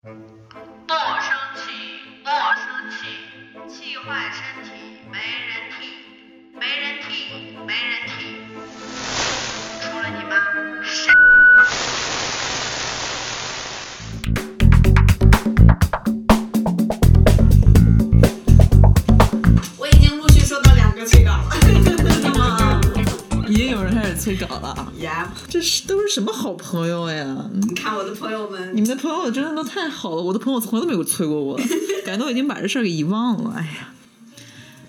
不生气，莫生气，气坏身体没人替，没人替，没人替。除了你妈，谁？我已经陆续收到两个催稿了。已经有人开始催稿了这是都是什么好朋友呀？朋友们你，们的朋友真的都太好了，我的朋友从来都没有催过我，感觉都已经把这事儿给遗忘了。哎呀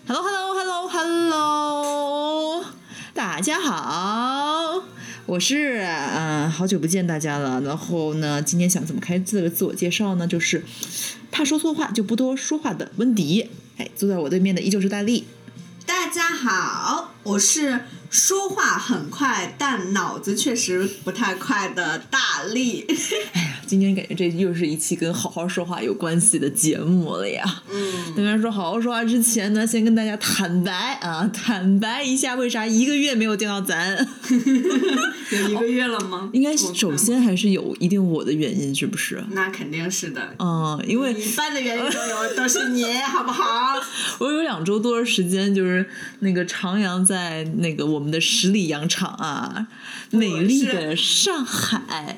，Hello Hello Hello Hello，大家好，我是嗯、好久不见大家了。然后呢，今天想怎么开这个自我介绍呢？就是怕说错话就不多说话的温迪。哎，坐在我对面的依旧是大力。大家好，我是说话很快，但脑子确实不太快的大力。哎呀今天感觉这又是一期跟好好说话有关系的节目了呀。嗯，当然说好好说话之前呢，先跟大家坦白啊，坦白一下为啥一个月没有见到咱。有一个月了吗？应该首先还是有一定我的原因，是不是？那肯定是的。嗯，因为一半的原因都有，都是你，好不好？我有两周多的时间，就是那个长阳在那个我们的十里洋场啊，美丽的上海。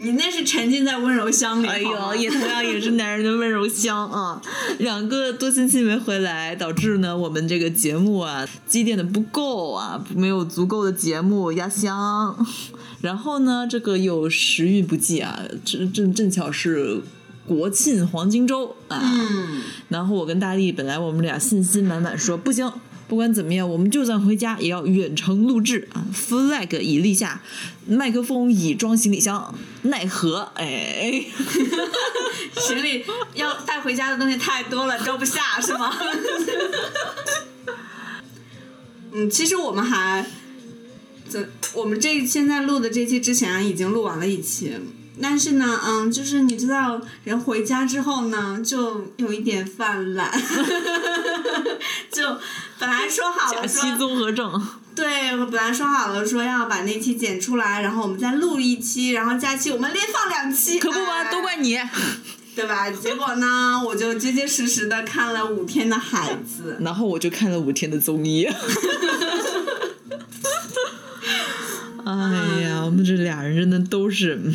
你那是沉浸在温柔乡里。哎呦，也同样也是男人的温柔乡啊！两个多星期没回来，导致呢我们这个节目啊积淀的不够啊，没有足够的节目压箱。然后呢，这个又时运不济啊，正正正巧是国庆黄金周啊。嗯，然后我跟大力本来我们俩信心满满说不行，不管怎么样，我们就算回家也要远程录制啊，flag 已立下，麦克风已装行李箱，奈何哎。行李要带回家的东西太多了，装不下是吗？嗯，其实我们还，这我们这现在录的这期之前已经录完了一期，但是呢，嗯，就是你知道，人回家之后呢，就有一点犯懒，就本来说好假了期说，综合症，对，我本来说好了说要把那期剪出来，然后我们再录一期，然后假期我们连放两期，可不嘛，哎都怪你。对吧？结果呢，我就结结实实的看了五天的孩子。然后我就看了五天的综艺。哎呀，我们这俩人真的都是，嗯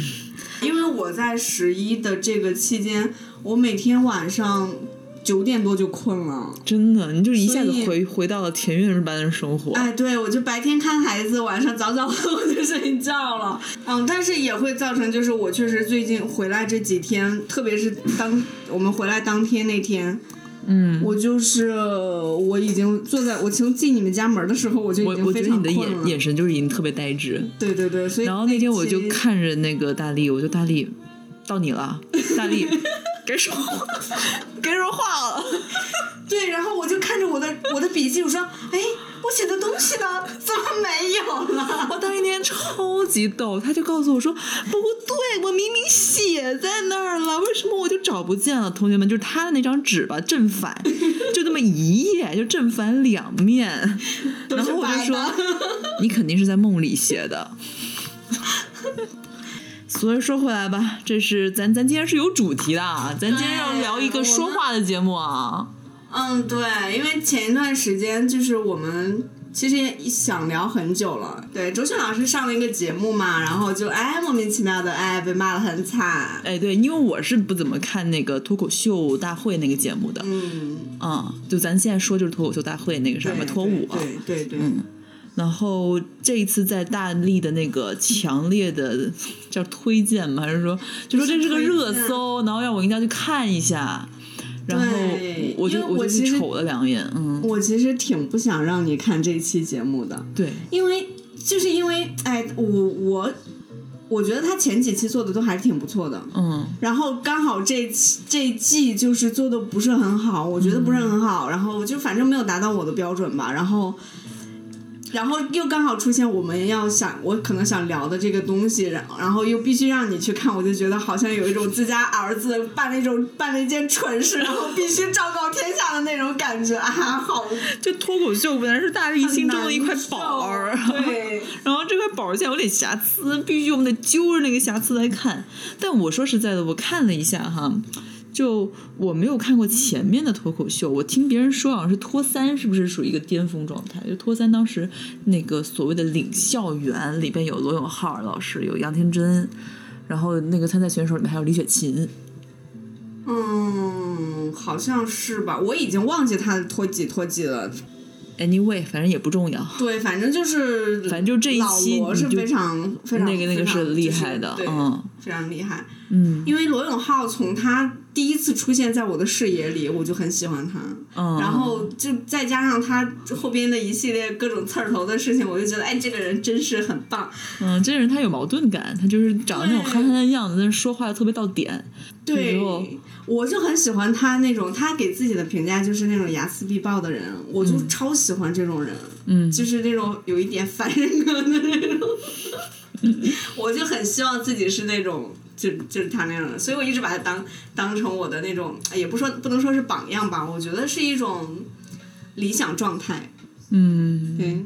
因为我在十一的这个期间，我每天晚上九点多就困了。真的，你就一下子回回到了田园般的生活。哎，对，我就白天看孩子，晚上早早的 我就睡觉了。嗯，但是也会造成，就是我确实最近回来这几天，特别是当我们回来当天那天，嗯，我就是我已经坐在我从进你们家门的时候，我就已我我觉得你的。眼眼神就是已经特别呆滞。对对对，所以然后那天我就看着那个大力，我就大力，到你了，大力，该说话该说话了。对，然后我就看着我的我的笔记，我说，哎，我写的东西呢？怎么没有了？我当一天超级逗，他就告诉我说：“不对，我明明写在那儿了，为什么我就找不见了？”同学们，就是他的那张纸吧，正反就那么一页，就正反两面。然后我就说：“你肯定是在梦里写的。”所以说回来吧，这是咱咱今天是有主题的啊，咱今天要聊一个说话的节目啊。嗯，对，因为前一段时间就是我们其实也想聊很久了。对，周迅老师上了一个节目嘛，然后就哎莫名其妙的哎被骂的很惨。哎，对，因为我是不怎么看那个脱口秀大会那个节目的，嗯，嗯，就咱现在说就是脱口秀大会那个什么对脱舞啊，对对对，嗯然后这一次在大力的那个强烈的叫推荐吗？还是说就说这是个热搜，然后让我一定要去看一下，然后对我就因为我就其实去瞅了两眼，嗯，我其实挺不想让你看这期节目的。对，因为就是因为哎，我我我觉得他前几期做的都还是挺不错的，嗯然后刚好这这季就是做的不是很好，我觉得不是很好，然后就反正没有达到我的标准吧，然后然后又刚好出现我们要想我可能想聊的这个东西，然然后又必须让你去看，我就觉得好像有一种自家儿子办那种办了一件蠢事，然后必须昭告天下的那种感觉啊，好就脱口秀本来是大力心中的一块宝儿，对然后这块宝儿现在有点瑕疵，必须我们得揪着那个瑕疵来看。但我说实在的，我看了一下哈，就我没有看过前面的脱口秀，我听别人说好像是脱三是不是属于一个巅峰状态？就脱三当时那个所谓的领校园里边有罗永浩老师，有杨天真，然后那个参赛选手里面还有李雪琴。嗯，好像是吧，我已经忘记他脱几脱几了。Anyway，反正也不重要。对，反正就是，反正就这一期是非常非常那个那个是厉害的就是对嗯非常厉害。嗯因为罗永浩从他第一次出现在我的视野里，我就很喜欢他。嗯，然后就再加上他后边的一系列各种刺儿头的事情，我就觉得，哎，这个人真是很棒。嗯，这个人他有矛盾感，他就是长得那种憨憨的样子，但是说话又特别到点。对我就很喜欢他那种，他给自己的评价就是那种睚眦必报的人，我就超喜欢这种人。嗯，就是那种有一点反人格的那种，我就很希望自己是那种，就就是他那样的，所以我一直把他当当成我的那种，哎也不说不能说是榜样吧，我觉得是一种理想状态。嗯，对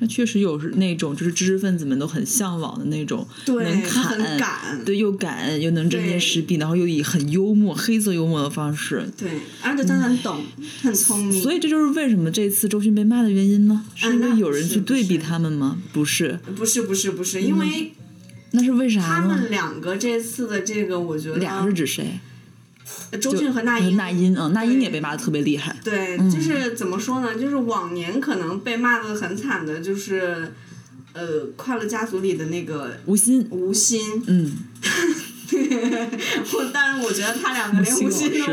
他确实有是那种就是知识分子们都很向往的那种，对，能他很侃，敢，对，又敢又能针砭对时弊，然后又以很幽默、黑色幽默的方式。对，而且他很懂，他很聪明，所以这就是为什么这次周迅被骂的原因呢？是因那为有人去对比他们吗？不是，不是不是不是，因为那是为啥呢他们？两个这次的这个，我觉得俩是指谁？周迅和那英，那英，嗯，那英也被骂的特别厉害。对，就是怎么说呢？就是往年可能被骂的很惨的，就是呃，《快乐家族》里的那个吴昕，吴昕。嗯，我但是我觉得他两个连吴吴昕都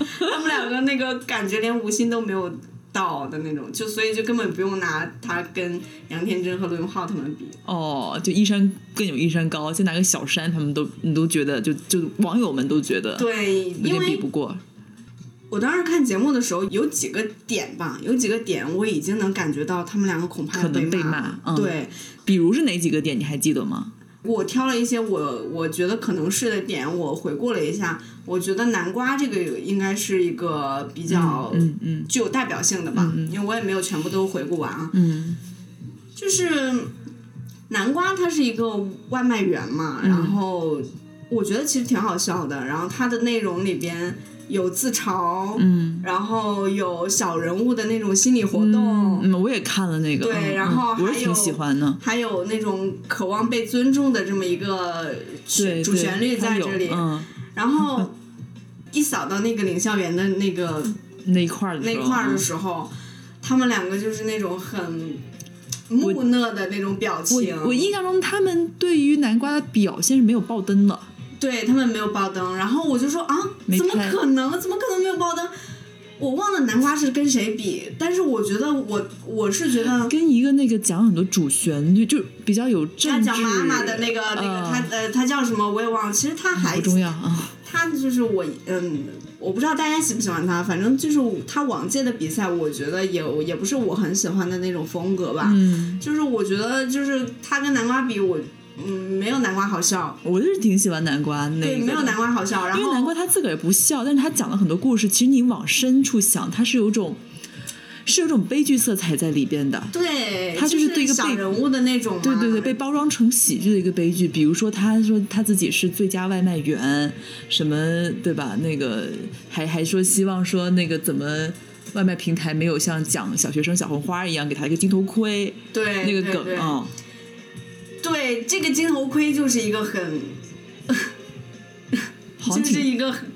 他们两个那个感觉连吴昕都没有到的那种，就所以就根本不用拿他跟杨天真和罗永浩他们比。哦，就一山更有一山高，就拿个小山，他们都你都觉得，就就网友们都觉得对，有点比不过。我当时看节目的时候，有几个点吧，有几个点我已经能感觉到他们两个恐怕要可能被骂对，比如是哪几个点，你还记得吗？我挑了一些我我觉得可能是的点，我回顾了一下，我觉得南瓜这个应该是一个比较嗯嗯具有代表性的吧，因为我也没有全部都回顾完啊。嗯就是南瓜它是一个外卖员嘛，嗯然后我觉得其实挺好笑的，然后它的内容里边有自嘲，嗯然后有小人物的那种心理活动。嗯，我也看了那个，对嗯然后嗯我也挺还有喜欢的。还有那种渴望被尊重的这么一个对，主旋律在这里，嗯，然后一扫到那个领校园的那个那一块那块儿的嗯时候，他们两个就是那种很木讷的那种表情。我我印象中他们对于南瓜的表现是没有爆灯的。对他们没有爆灯，然后我就说啊，怎么可能？怎么可能没有爆灯？我忘了南瓜是跟谁比，但是我觉得我我是觉得跟一个那个讲很多主旋律，就比较有他政治。讲妈妈的那个那个嗯他呃他叫什么我也忘了，其实他还不重要啊。他就是我，嗯，我不知道大家喜不喜欢他，反正就是他往届的比赛，我觉得也也不是我很喜欢的那种风格吧。嗯，就是我觉得，就是他跟南瓜比，我嗯没有南瓜好笑，我就是挺喜欢南瓜那个对，没有南瓜好笑。然因为南瓜他自个儿也不笑，但是他讲了很多故事，其实你往深处想，他是有种是有种悲剧色彩在里边的。对，他就就是对一个被小人物的那种，对对对，被包装成喜剧的一个悲剧。比如说，他说他自己是最佳外卖员，什么对吧？那个还还说希望说那个怎么外卖平台没有像讲小学生小红花一样给他一个金头盔对那个梗对对这个金头盔就是一个很，就是一个很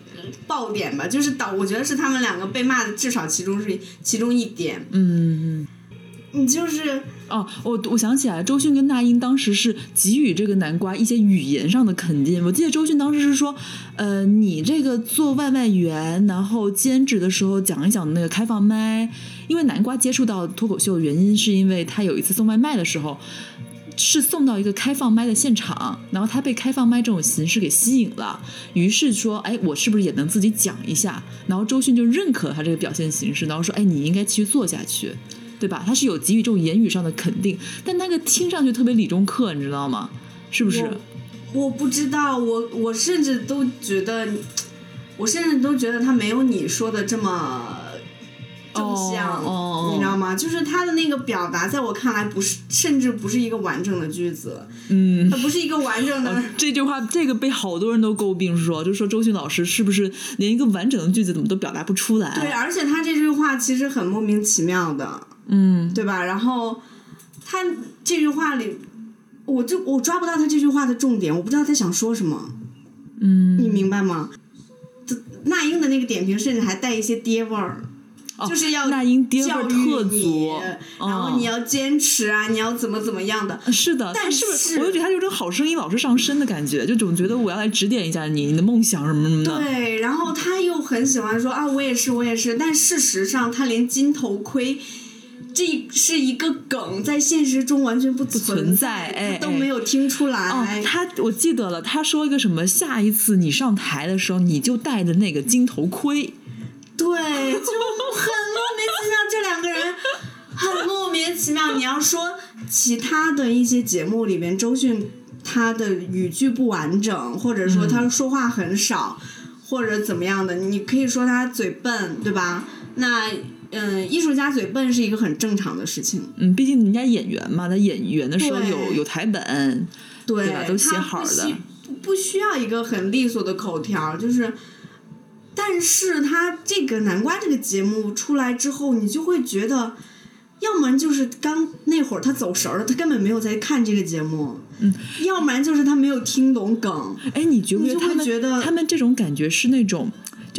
爆点吧，就是导，我觉得是他们两个被骂的，至少其中是其中一点。嗯。你就是哦，我我想起来，周迅跟那英当时是给予这个南瓜一些语言上的肯定。我记得周迅当时是说，呃，你这个做外卖员，然后兼职的时候讲一讲那个开放麦，因为南瓜接触到脱口秀的原因，是因为他有一次送外卖的时候。是送到一个开放麦的现场，然后他被开放麦这种形式给吸引了，于是说，哎，我是不是也能自己讲一下？然后周迅就认可他这个表现形式，然后说，哎，你应该继续做下去。对吧？他是有给予这种言语上的肯定，但那个听上去特别理中客，你知道吗？是不是？我我不知道，我我甚至都觉得，我甚至都觉得他没有你说的这么正向，哦哦你知道吗？就是他的那个表达，在我看来不是，甚至不是一个完整的句子，嗯。它不是一个完整的。这句话，这个被好多人都诟病说，就说周迅老师是不是连一个完整的句子怎么都表达不出来？对，而且他这句话其实很莫名其妙的，嗯，对吧？然后他这句话里，我就我抓不到他这句话的重点，我不知道他想说什么，嗯，你明白吗？这那英的那个点评甚至还带一些爹味儿。就是要哦那英爹味儿教育特你足，然后你要坚持啊，你要怎么怎么样的。是的，但是我就觉得他有种好声音老是上身的感觉，就总觉得我要来指点一下你，你的梦想什么什么的。对，然后他又很喜欢说啊，我也是，我也是，但事实上他连金头盔。这是一个梗，在现实中完全不存存在哎都没有听出来。哦，他我记得了，他说一个什么，下一次你上台的时候，你就戴着那个金头盔。对，就很莫名其妙，这两个人很莫名其妙。你要说其他的一些节目里面，周迅他的语句不完整，或者说他说话很少，或者怎么样的，你可以说他嘴笨，对吧？那嗯，艺术家嘴笨是一个很正常的事情。嗯，毕竟人家演员嘛，他演员的时候有有台本，对，对吧都写好的不需不不需要一个很利索的口条，就是，但是他这个南瓜这个节目出来之后，你就会觉得，要么就是刚那会儿他走神儿了，他根本没有在看这个节目，嗯，要不然就是他没有听懂梗，哎，你觉不觉得他们觉得他们这种感觉是那种？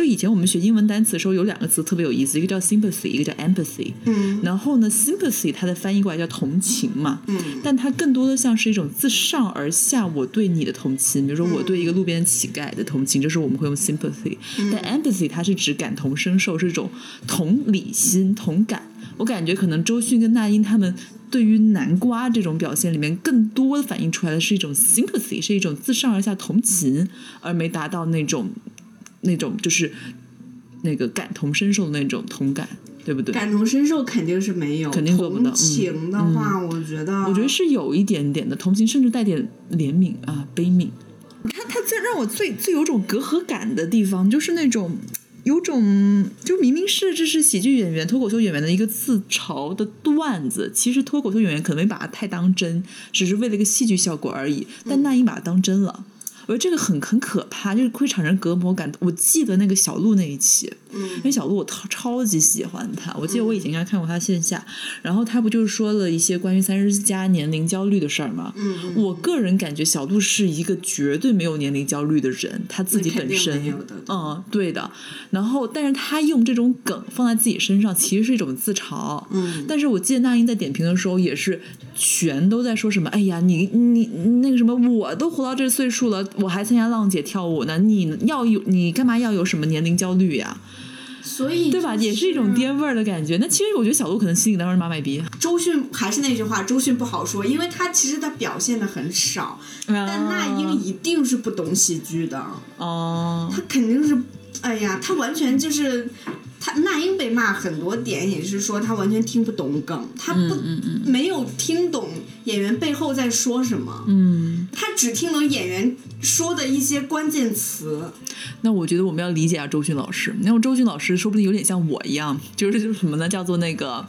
就以前我们学英文单词的时候，有两个词特别有意思，一个叫 sympathy，一个叫 empathy。嗯然后呢，sympathy 它的翻译过来叫同情嘛，嗯但它更多的像是一种自上而下我对你的同情，比如说我对一个路边乞丐的同情，这时候我们会用 sympathy。但 empathy 它是指感同身受，是一种同理心、同感。我感觉可能周迅跟那英他们对于南瓜这种表现里面，更多的反映出来的是一种 sympathy，是一种自上而下同情，而没达到那种那种就是那个感同身受的那种同感，对不对？感同身受肯定是没有，肯定做不到情的话，我觉得，我觉得是有一点点的同情，甚至带点怜悯啊、悲悯。他他最让我最最有种隔阂感的地方，就是那种有种就明明是这是喜剧演员、脱口秀演员的一个自嘲的段子，其实脱口秀演员可能没把它太当真，只是为了一个戏剧效果而已。但那英把它当真了。我觉得这个很很可怕，就是会产生隔膜感。我记得那个小鹿那一期，嗯因为小鹿我超超级喜欢他，我记得我以前应该看过他线下，然后他不就是说了一些关于三十加年龄焦虑的事儿吗？嗯，我个人感觉小鹿是一个绝对没有年龄焦虑的人，他自己本身嗯，对的。然后，但是他用这种梗放在自己身上，其实是一种自嘲。嗯但是我记得那英在点评的时候，也是全都在说什么：“哎呀，你你那个什么，我都活到这岁数了，我还参加浪姐跳舞呢，你要有你干嘛要有什么年龄焦虑呀？所以对吧？也是一种爹味儿的感觉。那其实我觉得小鹿可能心里当时妈卖逼，周迅还是那句话，周迅不好说，因为她其实她表现的很少，但那英一定是不懂喜剧的，哦，她肯定是，哎呀，她完全就是。她那英被骂很多点也是说他完全听不懂梗，他不、没有听懂演员背后在说什么，嗯，他只听懂演员说的一些关键词。那我觉得我们要理解一下周迅老师，因为周迅老师说不定有点像我一样，就是就是什么呢？叫做那个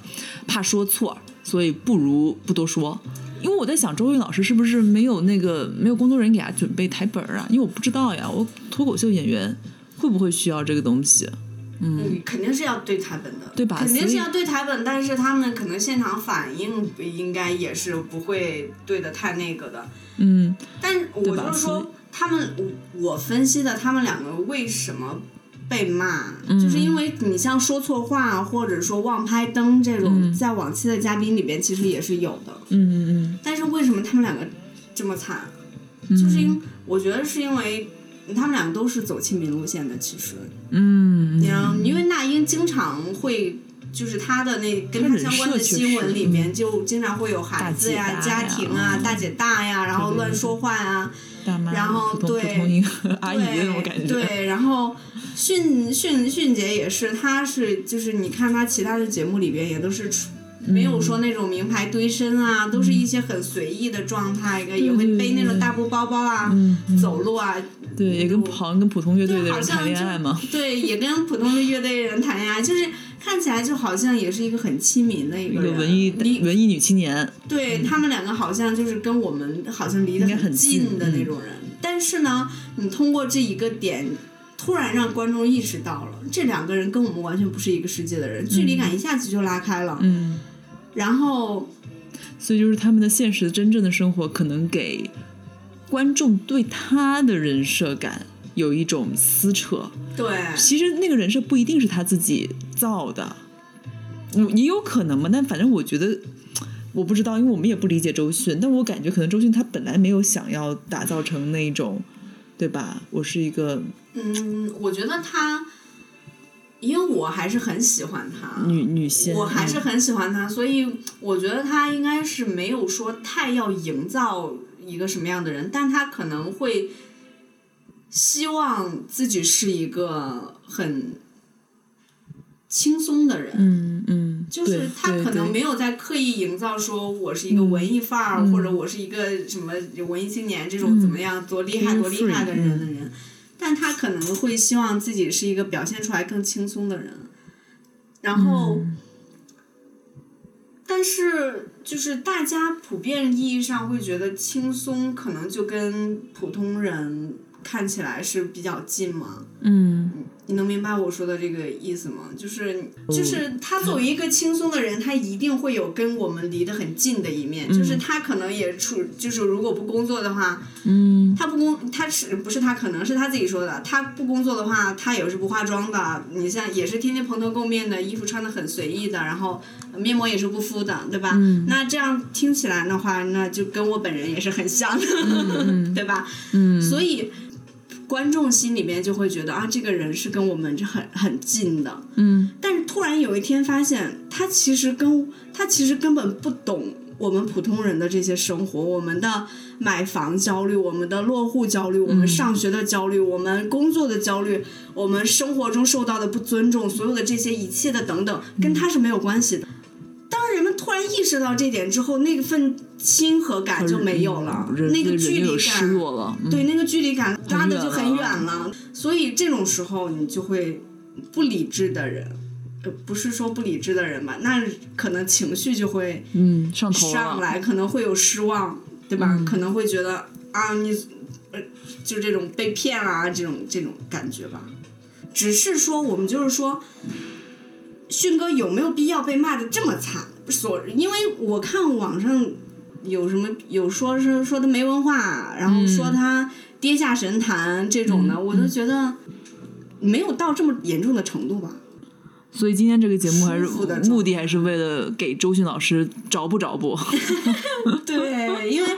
怕说错，所以不如不多说。因为我在想，周迅老师是不是没有那个没有工作人员给他准备台本儿啊？因为我不知道呀，我脱口秀演员会不会需要这个东西？嗯，肯定是要对台本的，对吧？肯定是要对台本，但是他们可能现场反应应该也是不会对的太那个的。嗯但我就是说，他们我我分析的他们两个为什么被骂，嗯。就是因为你像说错话或者说忘拍灯这种，在往期的嘉宾里边其实也是有的。嗯嗯。但是为什么他们两个这么惨？嗯，就是因我觉得是因为他们两个都是走亲民路线的，其实。嗯因为那英经常会，就是她的那跟她相关的新闻里面，就经常会有孩子呀、家庭啊、嗯大姐大呀，然后乱说话呀，然后对普通一个阿姨那种感觉，对，然后迅迅迅姐也是，她是就是你看她其他的节目里边也都是出没有说那种名牌堆身啊，都是一些很随意的状态，也会背那种大布包包啊，走路啊。对，也跟好像跟普通乐队的人谈恋爱嘛。对，也跟普通的乐队人谈恋爱，就是看起来就好像也是一个很亲民的一一个人。个文艺文艺女青年，对他们两个好像就是跟我们好像离得很近近的那种人，但是呢，你通过这一个点，突然让观众意识到了这两个人跟我们完全不是一个世界的人，距离感一下子就拉开了。嗯，然后所以就是他们的现实真正的生活，可能给观众对他的人设感有一种撕扯。对，其实那个人设不一定是他自己造的，嗯也有可能嘛。但反正我觉得，我不知道，因为我们也不理解周迅，但我感觉可能周迅她本来没有想要打造成那种，对吧？我是一个嗯，我觉得他，因为我还是很喜欢他，女女性，我还是嗯很喜欢他，所以我觉得他应该是没有说太要营造一个什么样的人，但他可能会希望自己是一个很轻松的人。嗯嗯，就是对他可能没有在刻意营造说我是一个文艺范儿，或者我是一个什么文艺青年这种怎么样、多厉害多厉害的人的人，但他可能会希望自己是一个表现出来更轻松的人，然后，但是就是大家普遍意义上会觉得轻松，可能就跟普通人看起来是比较近嘛。嗯你能明白我说的这个意思吗？就是就是他作为一个轻松的人，他一定会有跟我们离得很近的一面。就是他可能也处，就是如果不工作的话，嗯他不工，他是不是他可能是他自己说的？他不工作的话，他也是不化妆的。你像也是天天蓬头垢面的，衣服穿的很随意的，然后面膜也是不敷的，对吧？那这样听起来的话，那就跟我本人也是很像的，对吧？嗯，所以观众心里面就会觉得啊，这个人是跟我们是很很近的。嗯但是突然有一天发现，他其实跟他其实根本不懂我们普通人的这些生活，我们的买房焦虑，我们的落户焦虑，我们上学的焦虑，我们工作的焦虑，我们生活中受到的不尊重，所有的这些一切的等等，跟他是没有关系的。突然意识到这点之后，那份亲和感就没有了，那个距离感失落了，嗯对，那个距离感拉的就很远远了，所以这种时候你就会不理智的人，呃，不是说不理智的人吧，那可能情绪就会嗯上头了上来，可能会有失望，对吧？可能会觉得啊，你呃，就这种被骗啊、这种这种感觉吧。只是说，我们就是说，迅哥有没有必要被骂的这么惨？所因为我看网上有什么有说是说他没文化，然后说他跌下神坛这种的，我都觉得没有到这么严重的程度吧。所以今天这个节目还是目的还是为了给周迅老师找补找补。对，因为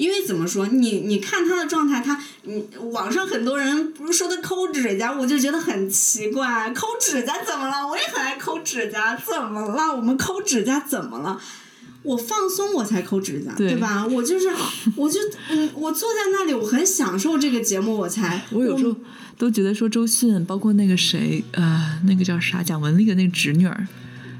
因为怎么说，你你看他的状态，他你网上很多人不是说他抠指甲，我就觉得很奇怪，抠指甲怎么了？我也很爱抠指甲，怎么了？我们抠指甲怎么了？我放松我才抠指甲，对吧？我就是，我就嗯，我坐在那里，我很享受这个节目，我才我有时候都觉得说周迅，包括那个谁，呃，那个叫啥蒋雯丽的那个侄女儿，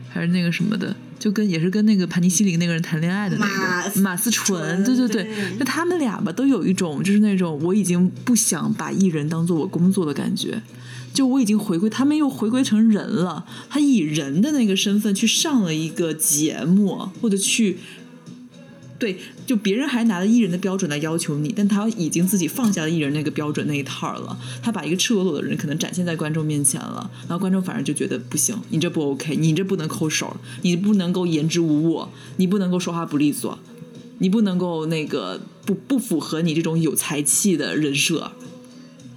还是那个什么的，就跟也是跟那个盘尼西林那个人谈恋爱的那个马思纯，对对对对，那他们俩吧都有一种就是那种我已经不想把艺人当做我工作的感觉。就我已经回归，他们又回归成人了。他以人的那个身份去上了一个节目，或者去对，就别人还拿着艺人的标准来要求你，但他已经自己放下了艺人那个标准那一套了。他把一个赤裸裸的人可能展现在观众面前了，然后观众反而就觉得不行，你这不 OK，你这不能抠手，你不能够言之无物，你不能够说话不利索，你不能够那个不不符合你这种有才气的人设，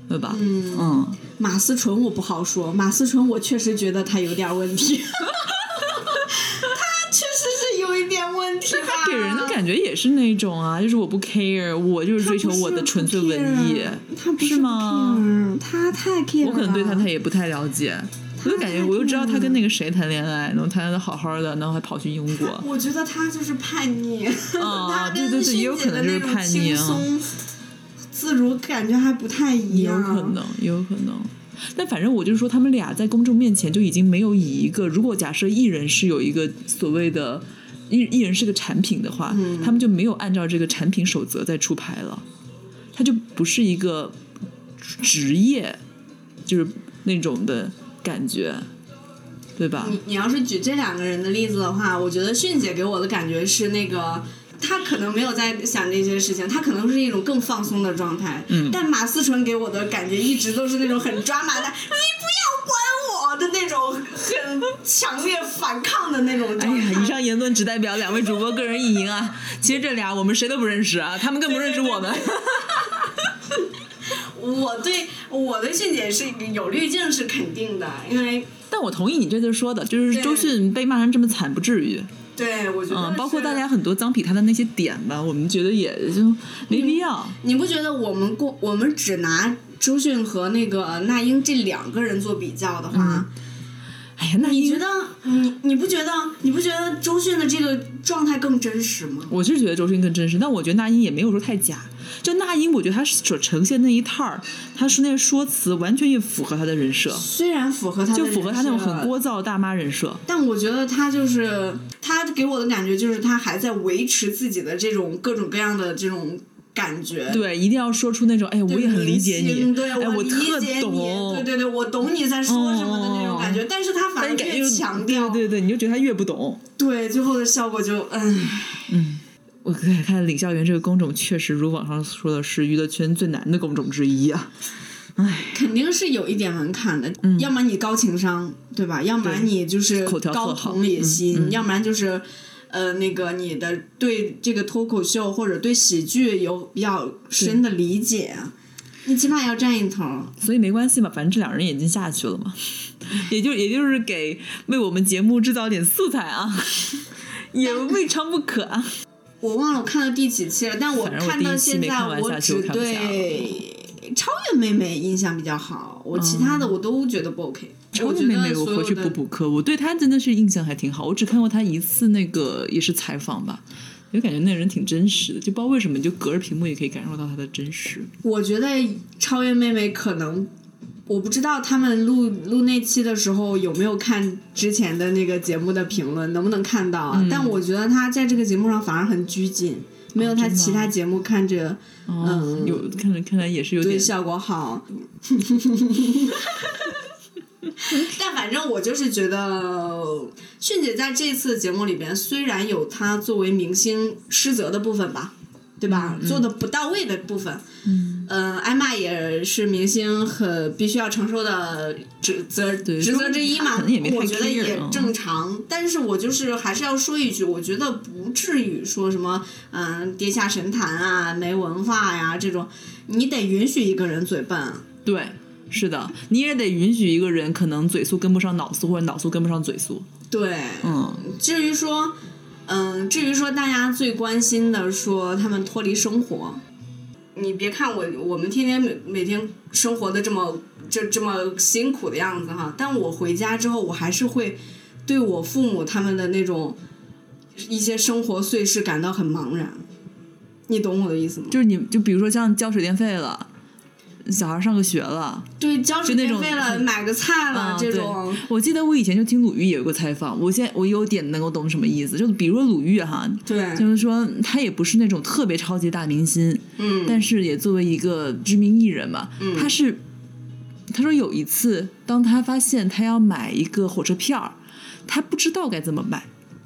对吧？嗯嗯，马思纯我不好说，马思纯我确实觉得他有点问题，一点问题吧。给人的感觉也是那种啊，就是我不 care，我就是追求我的纯粹文艺，他不是吗？不 care，他太 care 了。我可能对他他也不太了解，我就感觉我又知道他跟那个谁谈恋爱，然后谈的好好的，然后还跑去英国。我觉得他就是叛逆，啊他对对对也有可能就是叛逆啊自如感觉还不太一样有。可能，有可能。但反正我就是说，他们俩在公众面前就已经没有以一个，如果假设艺人是有一个所谓的艺艺人是个产品的话，他们就没有按照这个产品守则在出牌了，他就不是一个职业，就是那种的感觉，对吧？你你要是举这两个人的例子的话，我觉得迅姐给我的感觉是那个。她可能没有在想这些事情，她可能是一种更放松的状态。嗯但马思纯给我的感觉一直都是那种很抓马的，你不要种很强烈反抗的那种哎状态。呀，以上言论只代表两位主播个人意淫啊。其实这俩我们谁都不认识啊，他们更不认识我们。我对我对迅姐是有滤镜是肯定的，因为但我同意你这次说的，就是周迅被骂成这么惨不至于，对我觉得嗯，包括大家很多脏痞他的那些点吧，我们觉得也就没必要。你不觉得我们过我们只拿周迅和那个那英这两个人做比较的话，哎呀，那英你觉得你你不觉得你不觉得周迅的这个状态更真实吗？我是觉得周迅更真实，但我觉得那英也没有说太假。就那英，我觉得她所呈现那一套儿，她是那些说辞完全也符合她的人设，虽然符合她就符合她那种很聒噪大妈人设。但我觉得她就是她给我的感觉就是她还在维持自己的这种各种各样的这种感觉。对，一定要说出那种，哎，我也很理解你，对，哎，我理特解你，懂，对对对，我懂你在说什么的那种感觉，但是他反而越强调，对对对，你就觉得他越不懂。对最后的效果就，嗯嗯，我看看领校园这个工种，确实如网上说的是娱乐圈最难的工种之一啊。唉肯定是有一点门槛的，要么你高情商，对吧？要不然嗯对你就是口条特高好同理心，嗯嗯要不然就是。呃，那个你的对这个脱口秀或者对喜剧有比较深的理解，你起码要占一头。所以没关系嘛，反正这两人已经下去了嘛，也就也就是给为我们节目制造点素材啊，也未尝不可啊。我忘了我看到第几期了，但我看到现在我只对超越妹妹印象比较好，我其他的我都觉得不 OK。超越妹妹，我回去补补课。我对她真的是印象还挺好，我只看过她一次那个也是采访吧，就感觉那人挺真实的，就不知道为什么就隔着屏幕也可以感受到她的真实。我觉得超越妹妹可能，我不知道他们录录那期的时候有没有看之前的那个节目的评论，能不能看到啊？但我觉得她在这个节目上反而很拘谨，没有他其他节目看着哦，嗯有看着看来也是有点对效果好。但反正我就是觉得，迅姐在这次节目里边，虽然有她作为明星失责的部分吧，对吧？做的不到位的部分，嗯，呃，挨骂也是明星很必须要承受的职责职责之一嘛我觉得也嗯正常。但是我就是还是要说一句，我觉得不至于说什么，嗯、跌下神坛啊，没文化呀这种，你得允许一个人嘴笨。对。是的，你也得允许一个人可能嘴速跟不上脑速，或者脑速跟不上嘴速。对，嗯，至于说，嗯，至于说大家最关心的说他们脱离生活，你别看我我们天天每每天生活的这么这这么辛苦的样子哈，但我回家之后，我还是会对我父母他们的那种一些生活碎事感到很茫然。你懂我的意思吗？就是你就比如说像交水电费了，小孩上个学了，对，交水电费了，买个菜了、啊，这种，我记得我以前就听鲁豫有一个采访，我现在我有点能够懂什么意思，就是比如说鲁豫哈，对，就是说他也不是那种特别超级大明星，嗯，但是也作为一个知名艺人嘛，他是他说有一次，当他发现他要买一个火车票，他不知道该怎么买。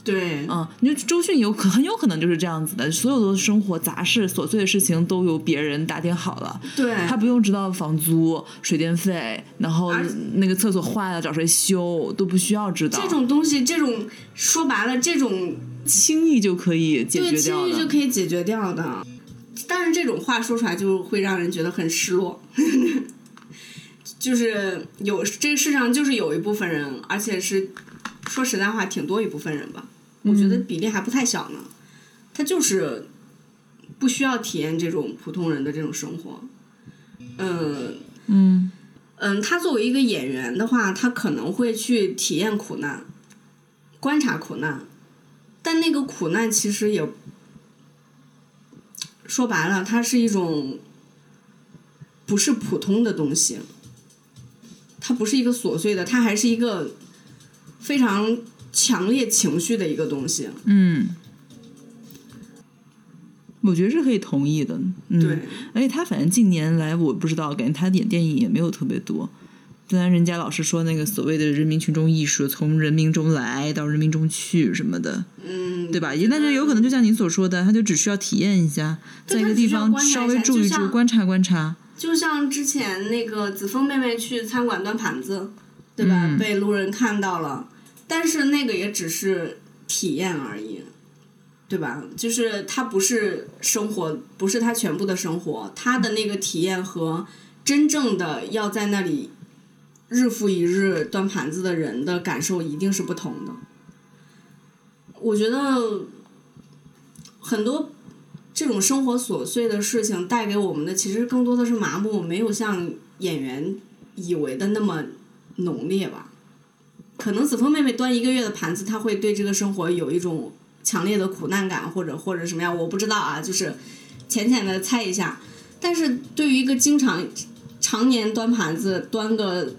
对，嗯，你说周迅有可很有可能就是这样子的，所有的生活杂事、琐碎的事情都由别人打点好了，对，他不用知道房租、水电费，然后那个厕所坏了找谁修都不需要知道，这种东西，这种说白了，这种轻易就可以解对，轻易就。可以解决掉的。但是这种话说出来就会让人觉得很失落，就是有这个世上就是有一部分人，而且是说实在话挺多一部分人吧，我觉得比例还不太小呢。他就是不需要体验这种普通人的这种生活，嗯嗯嗯，他作为一个演员的话，他可能会去体验苦难，观察苦难，但那个苦难其实也说白了，它是一种不是普通的东西。它不是一个琐碎的，它还是一个非常强烈情绪的一个东西。嗯，我觉得是可以同意的。嗯、对，而且他反正近年来我不知道，感觉他演电影也没有特别多。虽然人家老是说那个所谓的人民群众艺术，从人民中来到人民中去什么的，嗯，对吧？也但是有可能就像您所说的，他就只需要体验一下，在一个地方稍微住一住，观察观察观察。就像之前那个子枫妹妹去餐馆端盘子，对吧？嗯被路人看到了，但是那个也只是体验而已，对吧？就是他不是生活，不是他全部的生活，他的那个体验和真正的要在那里日复一日端盘子的人的感受一定是不同的。我觉得很多这种生活琐碎的事情带给我们的，其实更多的是麻木，没有像演员以为的那么浓烈吧。可能子枫妹妹端一个月的盘子，她会对这个生活有一种强烈的苦难感，或者或者什么样，我不知道啊，就是浅浅的猜一下。但是对于一个经常常年端盘子端个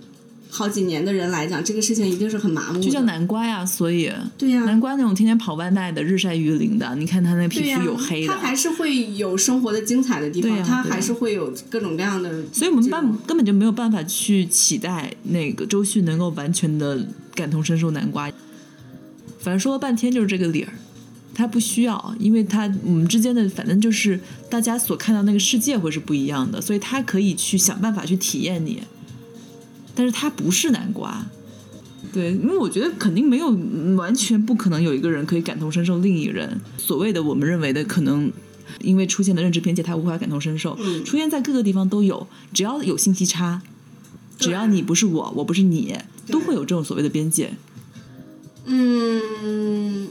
好几年的人来讲，这个事情一定是很麻木的。就叫南瓜呀，所以对呀、南瓜那种天天跑外卖的、日晒雨淋的，你看他那皮、肤黝黑的，他还是会有生活的精彩的地方，他还是会有各种各样的。所以我们办根本就没有办法去期待那个周迅能够完全的感同身受南瓜。反正说了半天就是这个理儿，他不需要，因为他我们之间的反正就是大家所看到那个世界会是不一样的，所以他可以去想办法去体验你，但是他不是南瓜。对，因为我觉得肯定没有嗯完全不可能有一个人可以感同身受另一人。所谓的我们认为的可能，因为出现的认知偏见，他无法感同身受，嗯出现在各个地方都有。只要有信息差，只要你不是我，我不是你，都会有这种所谓的边界。嗯，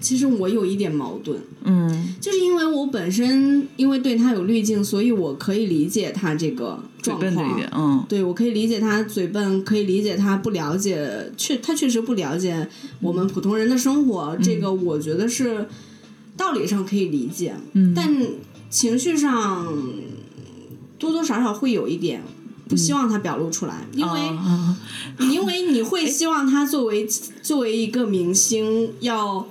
其实我有一点矛盾，嗯就是因为我本身因为对他有滤镜，所以我可以理解他这个状况笨一点，。嗯对，我可以理解他嘴笨，可以理解他不了解，确他确实不了解我们普通人的生活，这个我觉得是道理上可以理解，嗯，但情绪上多多少少会有一点不希望他表露出来，因为、啊因为你会希望他作为作为一个明星要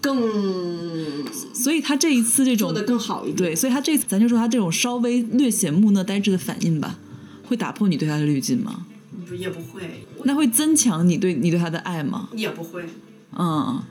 更所以他这一次这种做的更好一点。对，所以他这次咱就说他这种稍微略显木讷呆滞的反应吧，会打破你对他的滤镜吗？不也不会，那会增强你对你对他的爱吗？也不会。嗯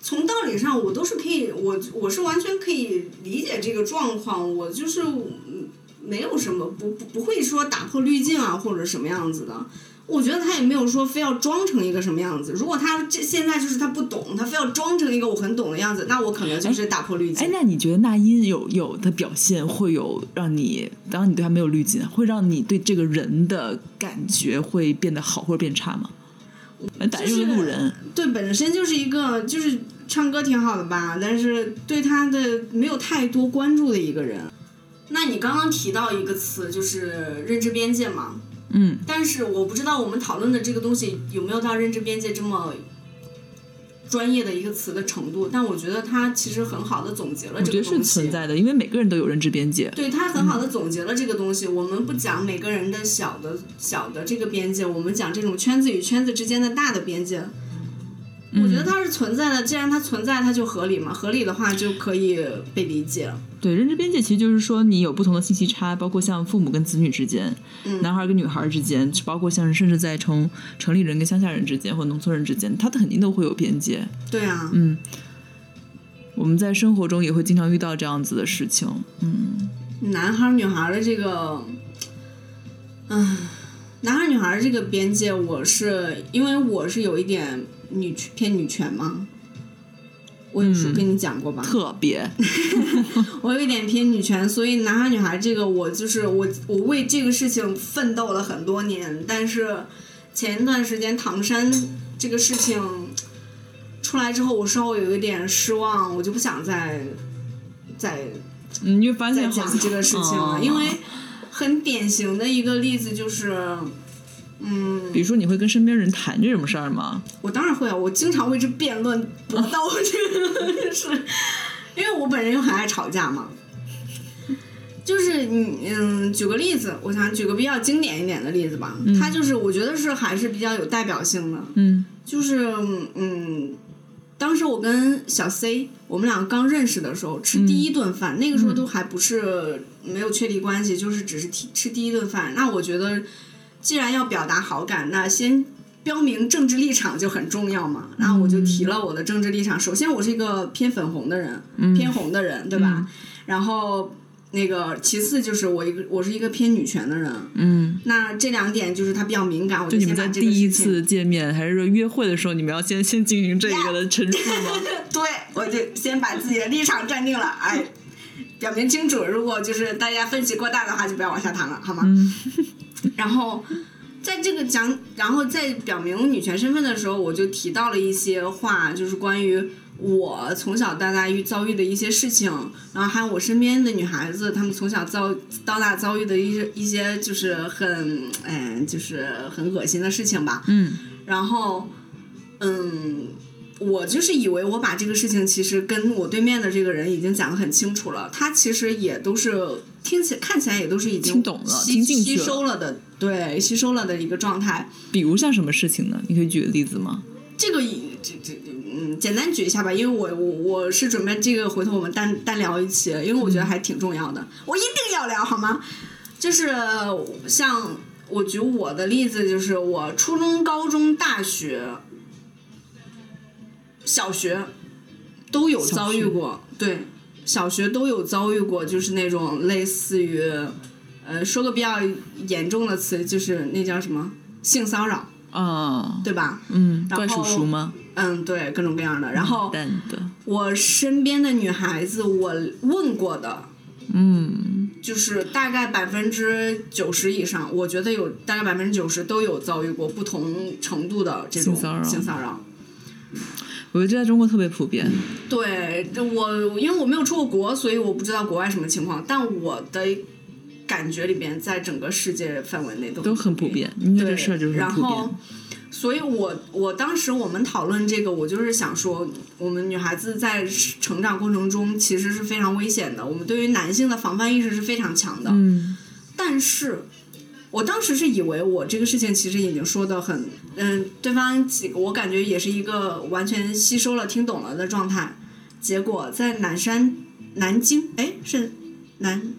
从道理上，我都是可以，我我是完全可以理解这个状况，我就是嗯没有什么不不不会说打破滤镜啊或者什么样子的。我觉得他也没有说非要装成一个什么样子。如果他这现在就是他不懂，他非要装成一个我很懂的样子，那我可能就是打破滤镜。哎，那你觉得那英有有的表现会有让你，当你对他没有滤镜，会让你对这个人的感觉会变得好或者变差吗？打入路人，对，本身就是一个就是唱歌挺好的吧，但是对他的没有太多关注的一个人。那你刚刚提到一个词，就是认知边界嘛？嗯，但是我不知道我们讨论的这个东西有没有到认知边界这么专业的一个词的程度，但我觉得它其实很好的总结了我觉得是这个东西。存在的，因为每个人都有认知边界。对，它很好的总结了这个东西。我们不讲每个人的小的小的这个边界，我们讲这种圈子与圈子之间的大的边界。我觉得它是存在的，既然它存在，它就合理嘛。合理的话就可以被理解。对，认知边界其实就是说你有不同的信息差，包括像父母跟子女之间，嗯男孩跟女孩之间，包括像甚至在城城里人跟乡下人之间，或农村人之间，他肯定都会有边界。对啊，嗯，我们在生活中也会经常遇到这样子的事情。嗯，男孩儿女孩儿的这个，嗯，男孩儿女孩儿这个边界，我是因为我是有一点女偏女权嘛。我有说跟你讲过吧？特别，我有一点偏女权，所以男孩女孩这个我就是我我为这个事情奋斗了很多年，但是前一段时间唐山这个事情出来之后，我稍微有一点失望，我就不想再再嗯你会发再讲这个事情了，嗯。因为很典型的一个例子就是，嗯，比如说你会跟身边人谈这种事儿吗？我当然会啊，我经常为之辩论搏斗，这个是 因为我本人又很爱吵架嘛。就是你嗯，举个例子，我想举个比较经典一点的例子吧。他就是我觉得是还是比较有代表性的。嗯就是嗯，当时我跟小 C，我们俩刚认识的时候，吃第一顿饭，那个时候都还不是没有确立关系，就是只是吃吃第一顿饭。那我觉得，既然要表达好感，那先标明政治立场就很重要嘛。然后我就提了我的政治立场，首先我是一个偏粉红的人，偏红的人，对吧？然后。那个，其次就是我一个，我是一个偏女权的人，嗯，那这两点就是他比较敏感，我就你们在先把这个第一次见面还是说约会的时候，你们要先先进行这一个的陈述吗？对，我就先把自己的立场站定了，哎，表明清楚。如果就是大家分歧过大的话，就不要往下谈了，好吗？然后在这个讲，然后在表明女权身份的时候，我就提到了一些话，就是关于我从小到大遇遭遇的一些事情，然后还有我身边的女孩子，她们从小遭到大遭遇的一些一些就是很嗯，就是很恶心的事情吧。嗯然后，嗯，我就是以为我把这个事情其实跟我对面的这个人已经讲得很清楚了，他其实也都是听起看起来也都是已经听懂了吸吸听进去了收了的，对，吸收了的一个状态。比如像什么事情呢？你可以举个例子吗？这个以这这嗯，简单举一下吧，因为我我我是准备这个回头我们单单聊一期，因为我觉得还挺重要的，我一定要聊好吗？就是像我举我的例子，就是我初中、高中、大学、小学都有遭遇过，对，小学都有遭遇过，就是那种类似于，呃，说个比较严重的词，就是那叫什么性骚扰，啊，对吧？嗯，怪叔叔吗？嗯，对，各种各样的。然后我身边的女孩子，我问过的，嗯，就是大概百分之九十以上，我觉得有大概百分之九十都有遭遇过不同程度的这种性骚扰性骚扰。我觉得这在中国特别普遍。对，这我因为我没有出过国，所以我不知道国外什么情况，但我的感觉里边，在整个世界范围内都都很普遍因为这事儿就是很普遍然后，所以我我当时我们讨论这个，我就是想说，我们女孩子在成长过程中其实是非常危险的，我们对于男性的防范意识是非常强的。嗯但是我当时是以为我这个事情其实已经说的很，嗯，对方几个我感觉也是一个完全吸收了、听懂了的状态。结果在南山、南京，哎，是南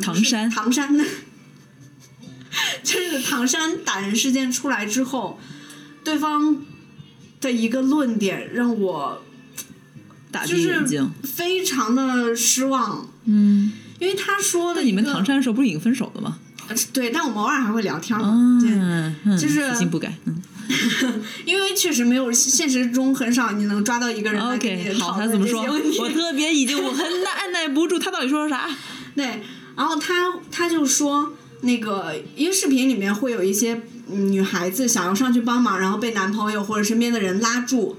唐山唐山的，就是唐山打人事件出来之后，对方的一个论点让我打就是。非常的失望，嗯，因为他说的那你们唐山的时候不是已经分手了吗？呃对，但我们偶尔还会聊天嘛，对。就是不改。嗯 因为确实没有现实中很少你能抓到一个人来跟你，OK，好，他怎么说？我特别已经我很按耐不住，他到底说了啥？对，然后他他就说那个，因为视频里面会有一些嗯女孩子想要上去帮忙，然后被男朋友或者身边的人拉住，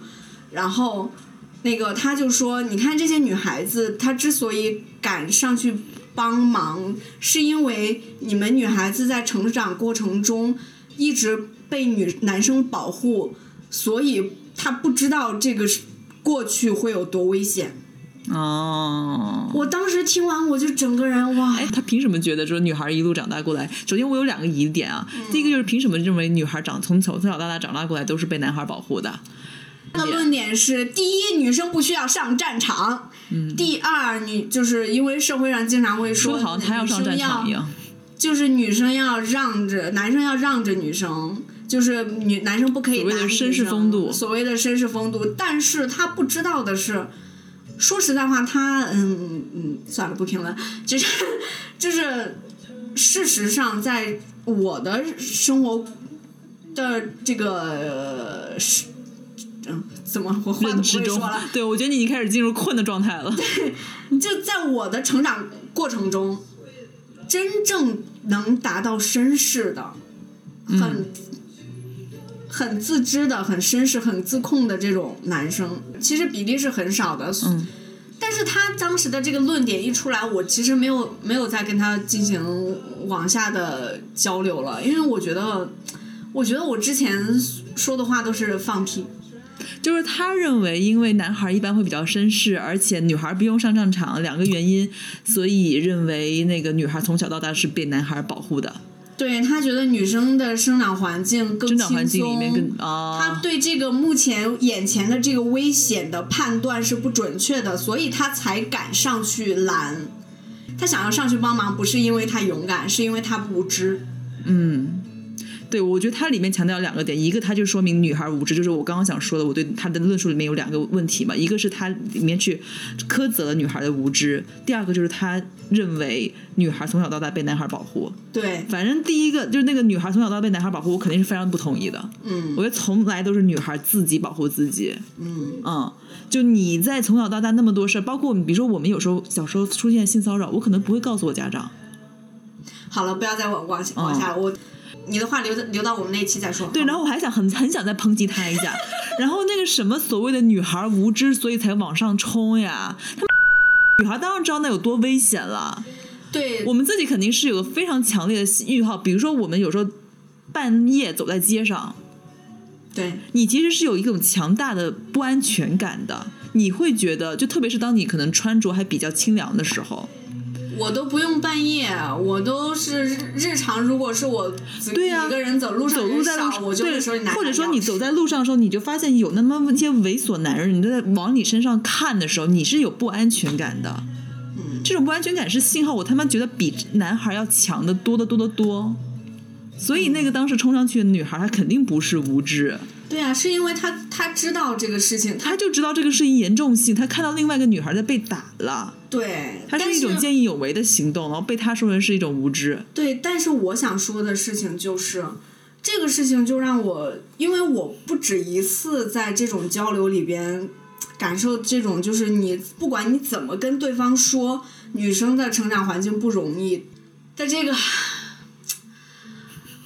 然后那个他就说，你看这些女孩子，她之所以敢上去帮忙，是因为你们女孩子在成长过程中一直被女男生保护，所以她不知道这个是过去会有多危险。哦，我当时听完，我就整个人哇，哎，他凭什么觉得说女孩一路长大过来？首先，我有两个疑点啊。嗯第一个就是凭什么认为女孩长从小从小到大长大过来都是被男孩保护的？他的论点是：第一，女生不需要上战场；第二，你就是因为社会上经常会说说好他要上战场一样。就是女生要让着，男生要让着女生，就是女男生不可以所谓的绅士生风度所谓的绅士风度。但是他不知道的是，说实在话，他嗯嗯，算了，不评论，就是就是事实上，在我的生活的这个呃是嗯，怎么我话都不会说了，，对我觉得你已经开始进入困的状态了。对就在我的成长过程中，真正能达到绅士的，很、很自知的、很绅士、很自控的这种男生，其实比例是很少的。嗯但是他当时的这个论点一出来，我其实没有没有再跟他进行往下的交流了，因为我觉得，我觉得我之前说的话都是放屁。就是他认为，因为男孩一般会比较绅士，而且女孩不用上战场，两个原因，所以认为那个女孩从小到大是被男孩保护的，对他觉得女生的生长环境更生长环轻境里面松更啊，他对这个目前眼前的这个危险的判断是不准确的，所以他才敢上去拦。他想要上去帮忙，不是因为他勇敢，是因为他无知。嗯，对，我觉得它里面强调两个点，一个它就说明女孩无知，就是我刚刚想说的，我对他的论述里面有两个问题嘛，一个是它里面去苛责了女孩的无知，第二个就是他认为女孩从小到大被男孩保护。对，反正第一个就是那个女孩从小到大被男孩保护，我肯定是非常不同意的。嗯我觉得从来都是女孩自己保护自己。嗯，嗯，就你在从小到大那么多事儿，包括我们，比如说我们有时候小时候出现性骚扰，我可能不会告诉我家长。好了，不要再往往下往下了，我你的话留留到我们那一期再说。对，然后我还想很很想再抨击他一下，然后那个什么所谓的女孩无知，所以才往上冲呀。他们女孩当然知道那有多危险了，对。我们自己肯定是有个非常强烈的欲好，比如说我们有时候半夜走在街上，对。你其实是有一种强大的不安全感的，你会觉得，就特别是当你可能穿着还比较清凉的时候，我都不用半夜，我都是日日常。如果是我自对呀一个人走路上走路在路上，我就会说你拿或者说你走在路上的时候，你就发现有那么一些猥琐男人，你都在往你身上看的时候，你是有不安全感的。嗯这种不安全感是信号，我他妈觉得比男孩要强的多得多得多。所以那个当时冲上去的女孩，她肯定不是无知，对啊，是因为他他知道这个事情，他她就知道这个事情严重性，他看到另外一个女孩在被打了，对，他是一种见义勇为的行动，然后被他说成是一种无知。对，但是我想说的事情就是，这个事情就让我，因为我不止一次在这种交流里边感受这种，就是你不管你怎么跟对方说，女生的成长环境不容易，在这个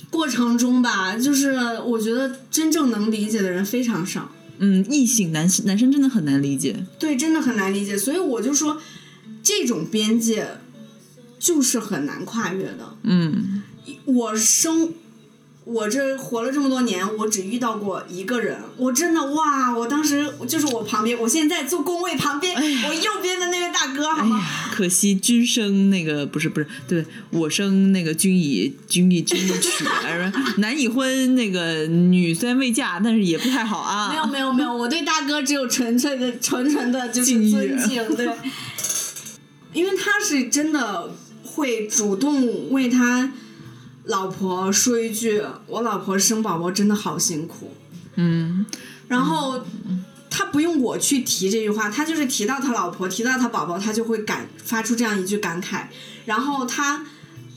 过程中吧，就是我觉得真正能理解的人非常少。嗯，异性男男生真的很难理解。对，真的很难理解，所以我就说，这种边界就是很难跨越的。嗯我生，我这活了这么多年，我只遇到过一个人，我真的哇！我当时就是我旁边，我现在坐工位旁边，我右边的那位大哥，好吗？可惜君生那个不是不是，对我生那个君已君已君已娶，男已婚，那个女虽然未嫁，但是也不太好啊。没有没有没有，我对大哥只有纯粹的纯纯的就是尊敬，对，因为他是真的会主动为他老婆说一句：“我老婆生宝宝真的好辛苦。”嗯，然后他不用我去提这句话，他就是提到他老婆，提到他宝宝，他就会感发出这样一句感慨。然后他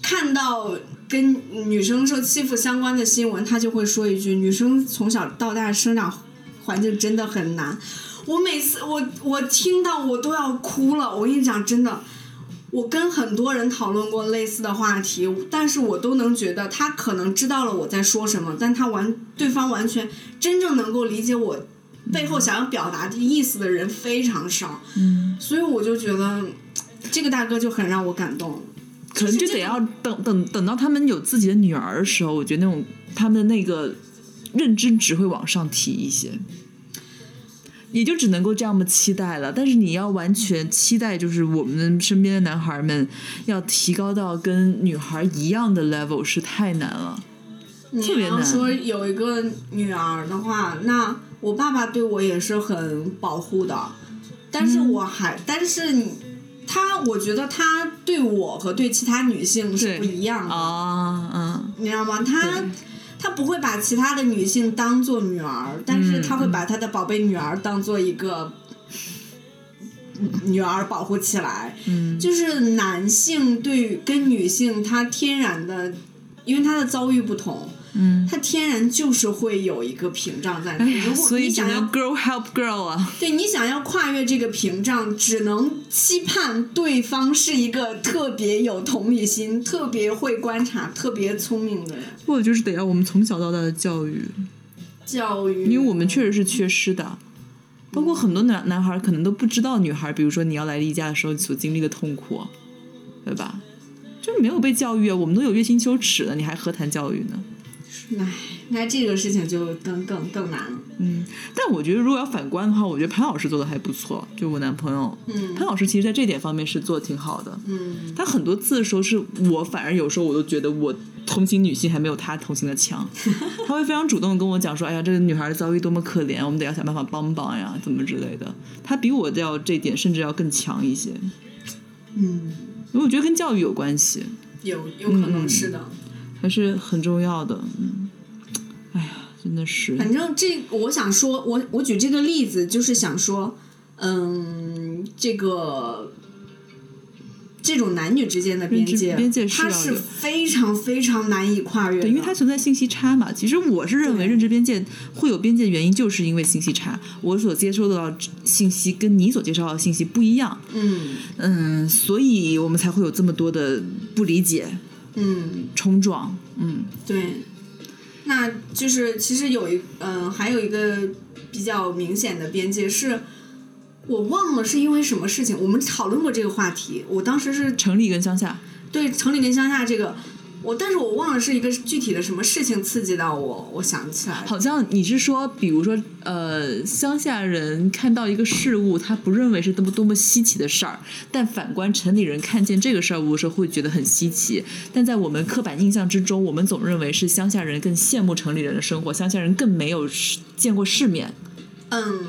看到跟女生受欺负相关的新闻，他就会说一句：“女生从小到大生长环境真的很难。”我每次我我听到我都要哭了。我跟你讲，真的。我跟很多人讨论过类似的话题，但是我都能觉得他可能知道了我在说什么，但他完对方完全真正能够理解我背后想要表达的意思的人非常少，嗯，所以我就觉得这个大哥就很让我感动。可能就得要等等等到他们有自己的女儿的时候，我觉得那种他们的那个认知只会往上提一些。也就只能够这样么期待了，但是你要完全期待，就是我们身边的男孩们要提高到跟女孩一样的 level 是太难了。你要特别难说有一个女儿的话，那我爸爸对我也是很保护的，但是我还，但是你他，我觉得他对我和对其他女性是不一样的，啊，嗯，你知道吗？他对他不会把其他的女性当做女儿，但是他会把他的宝贝女儿当做一个女儿保护起来。嗯，就是男性对跟女性，他天然的，因为他的遭遇不同，嗯，他天然就是会有一个屏障在那里。哎，如果所以你想要 girl help girl 啊。对你想要跨越这个屏障，只能期盼对方是一个特别有同理心、特别会观察、特别聪明的人。或者就是得要我们从小到大的教育，教育，因为我们确实是缺失的。包括很多男男孩可能都不知道女孩，比如说你要来例假的时候所经历的痛苦，对吧？就是没有被教育啊，我们都有月经羞耻了，你还何谈教育呢？唉，那这个事情就更更更难了。嗯，但我觉得如果要反观的话，我觉得潘老师做的还不错。就我男朋友，嗯潘老师其实在这点方面是做的挺好的。嗯他很多次的时候是我，反而有时候我都觉得我同情女性还没有他同情的强。他会非常主动地跟我讲说：“哎呀，这个女孩的遭遇多么可怜，我们得要想办法帮帮呀，怎么之类的。”他比我要这点甚至要更强一些。嗯，我觉得跟教育有关系，有有可能是的。还是很重要的。嗯，哎呀，真的是。反正这，我想说，我我举这个例子，就是想说，嗯，这个这种男女之间的边界，边界是非常非常难以跨越的，对，因为它存在信息差嘛。其实我是认为认知边界会有边界，原因就是因为信息差。我所接收到的信息跟你所接收到的信息不一样，嗯嗯，所以我们才会有这么多的不理解、嗯，冲撞。嗯，对。那就是其实有一嗯、还有一个比较明显的边界是。我忘了是因为什么事情，我们讨论过这个话题。我当时是城里跟乡下，对城里跟乡下这个，我但是我忘了是一个具体的什么事情刺激到我，我想不起来。好像你是说，比如说，呃，乡下人看到一个事物，他不认为是多么多么稀奇的事儿，但反观城里人看见这个事儿物的时候，会觉得很稀奇。但在我们刻板印象之中，我们总认为是乡下人更羡慕城里人的生活，乡下人更没有见过世面。嗯，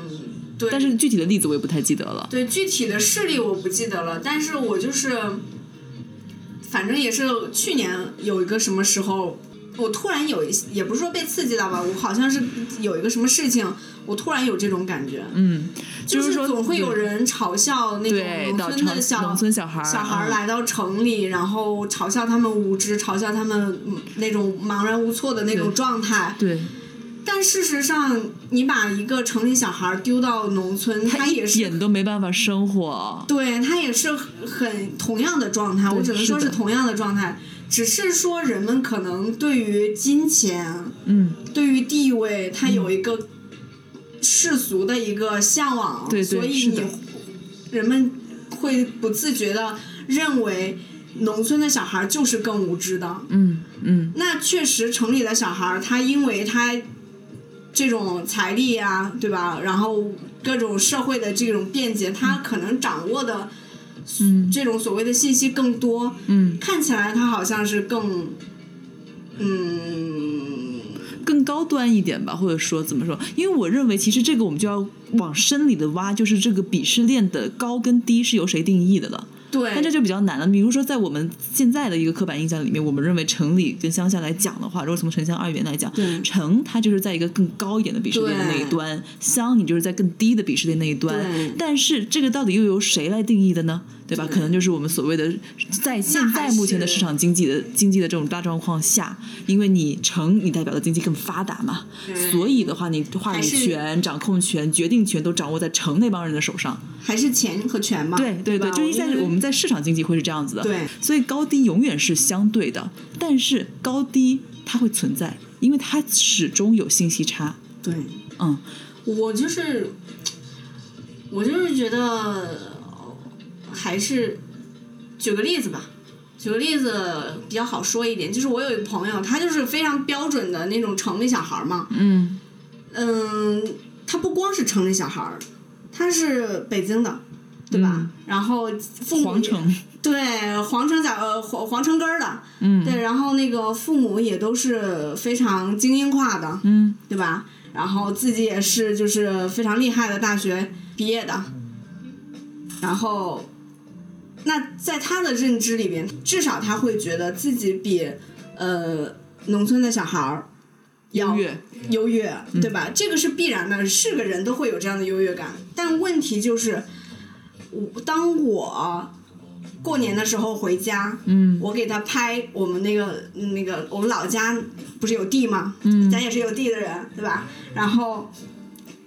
对。但是具体的例子我也不太记得了。对具体的事例我不记得了，但是我就是，反正也是去年有一个什么时候，我突然有一也不是说被刺激到吧，我好像是有一个什么事情，我突然有这种感觉，嗯，就是说总会有人嘲笑那种农村的小农村小孩儿小孩来到城里，然后嘲笑他们无知，嘲笑他们嗯那种茫然无措的那种状态。对，但事实上，你把一个城里小孩儿丢到农村，他一也是点都没办法生活。对他也是很同样的状态，我只能说是同样的状态，只是说人们可能对于金钱、嗯，对于地位，他有一个世俗的一个向往，对对所以你人们会不自觉的认为农村的小孩就是更无知的。嗯嗯，那确实，城里的小孩儿他因为他这种财力啊，对吧？然后各种社会的这种便捷，他可能掌握的，嗯这种所谓的信息更多，嗯，看起来他好像是更，嗯，更高端一点吧，或者说怎么说？因为我认为，其实这个我们就要往深里的挖，就是这个鄙视链的高跟低是由谁定义的了。对，但这就比较难了。比如说，在我们现在的一个刻板印象里面，我们认为城里跟乡下来讲的话，如果从城乡二元来讲，城它就是在一个更高一点的鄙视链的那一端，乡你就是在更低的鄙视链那一端。但是这个到底又由谁来定义的呢？对吧？可能就是我们所谓的在现在目前的市场经济的经济的这种大状况下，因为你城你代表的经济更发达嘛，对所以的话，你话语权、掌控权、决定权都掌握在城那帮人的手上。还是钱和权嘛。对对对，就是在因为我们在市场经济会是这样子的，对所以高低永远是相对的，但是高低它会存在，因为它始终有信息差。对，嗯我就是，我就是觉得，还是举个例子吧，举个例子比较好说一点，就是我有一个朋友，他就是非常标准的那种城里小孩儿嘛，嗯嗯，他不光是城里小孩儿，他是北京的，对吧？嗯然后父母皇城，对皇城小呃皇皇城根儿的，嗯对，然后那个父母也都是非常精英化的，嗯对吧？然后自己也是就是非常厉害的大学毕业的，然后，那在他的认知里边，至少他会觉得自己比呃农村的小孩儿要优越，优越，对吧？这个是必然的，是个人都会有这样的优越感。但问题就是，我当我过年的时候回家，嗯我给他拍我们那个那个我们老家不是有地吗？嗯咱也是有地的人，对吧？然后